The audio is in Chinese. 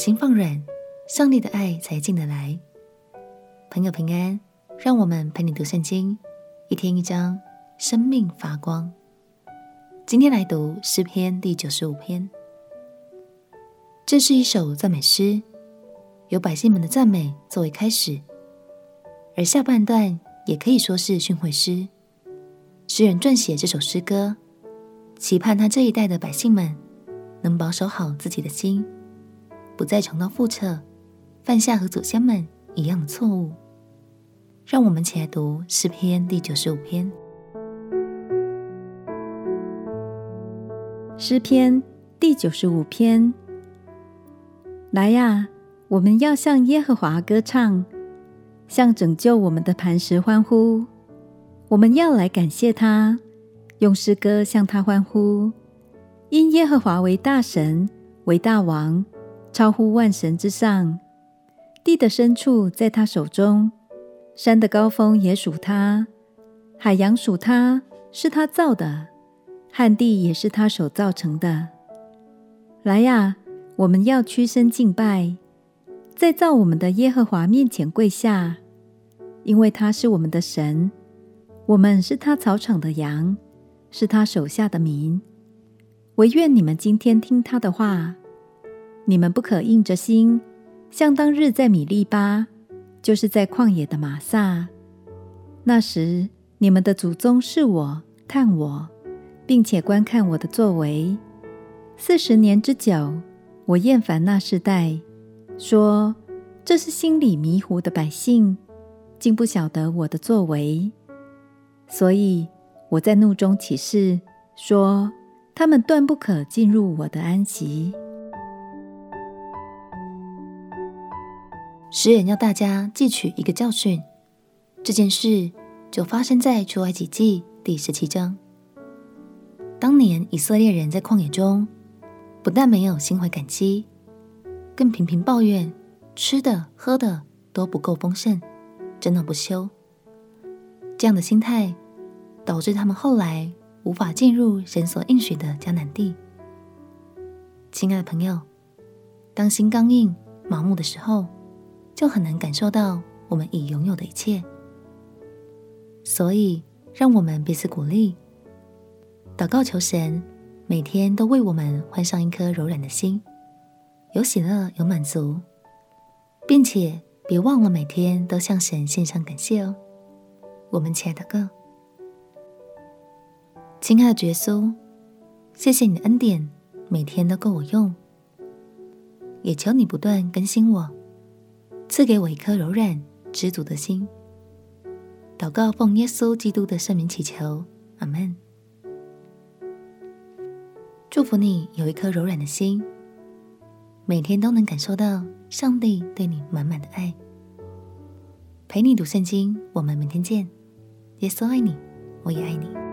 心放软，上帝的爱才进得来。朋友平安，让我们陪你读圣经，一天一章，生命发光。今天来读诗篇第九十五篇，这是一首赞美诗，由百姓们的赞美作为开始，而下半段也可以说是训诲诗。诗人撰写这首诗歌，期盼他这一代的百姓们能保守好自己的心，不再重蹈覆辙，犯下和祖先们一样的错误。让我们起来读诗篇第九十五篇。诗篇第九十五篇，来呀，我们要向耶和华歌唱，向拯救我们的磐石欢呼。我们要来感谢他，用诗歌向他欢呼，因耶和华为大神，为大王，超乎万神之上。地的深处在他手中，山的高峰也属他，海洋属他，是他造的，旱地也是他手造成的。来呀，我们要屈身敬拜，在造我们的耶和华面前跪下，因为他是我们的神。我们是他草场的羊，是他手下的民。惟愿你们今天听他的话，你们不可硬着心，像当日在米利巴，就是在旷野的玛撒。那时你们的祖宗试我、探我，并且观看我的作为。四十年之久，我厌烦那世代，说这是心里迷糊的百姓，竟不晓得我的作为。所以我在怒中起誓，说他们断不可进入我的安息。诗人要大家记取一个教训，这件事就发生在出埃及记第十七章。当年以色列人在旷野中，不但没有心怀感激，更频频抱怨吃的喝的都不够丰盛，争闹不休。这样的心态导致他们后来无法进入神所应许的迦南地。亲爱的朋友，当心刚硬、麻木的时候，就很难感受到我们已拥有的一切。所以，让我们彼此鼓励，祷告求神每天都为我们换上一颗柔软的心，有喜乐，有满足，并且别忘了每天都向神献上感谢哦。我们亲爱的哥，亲爱的耶稣，谢谢你的恩典，每天都够我用。也求你不断更新我，赐给我一颗柔软知足的心。祷告奉耶稣基督的圣名祈求，阿门。祝福你有一颗柔软的心，每天都能感受到上帝对你满满的爱。陪你读圣经，我们明天见。耶稣爱你，我也爱你。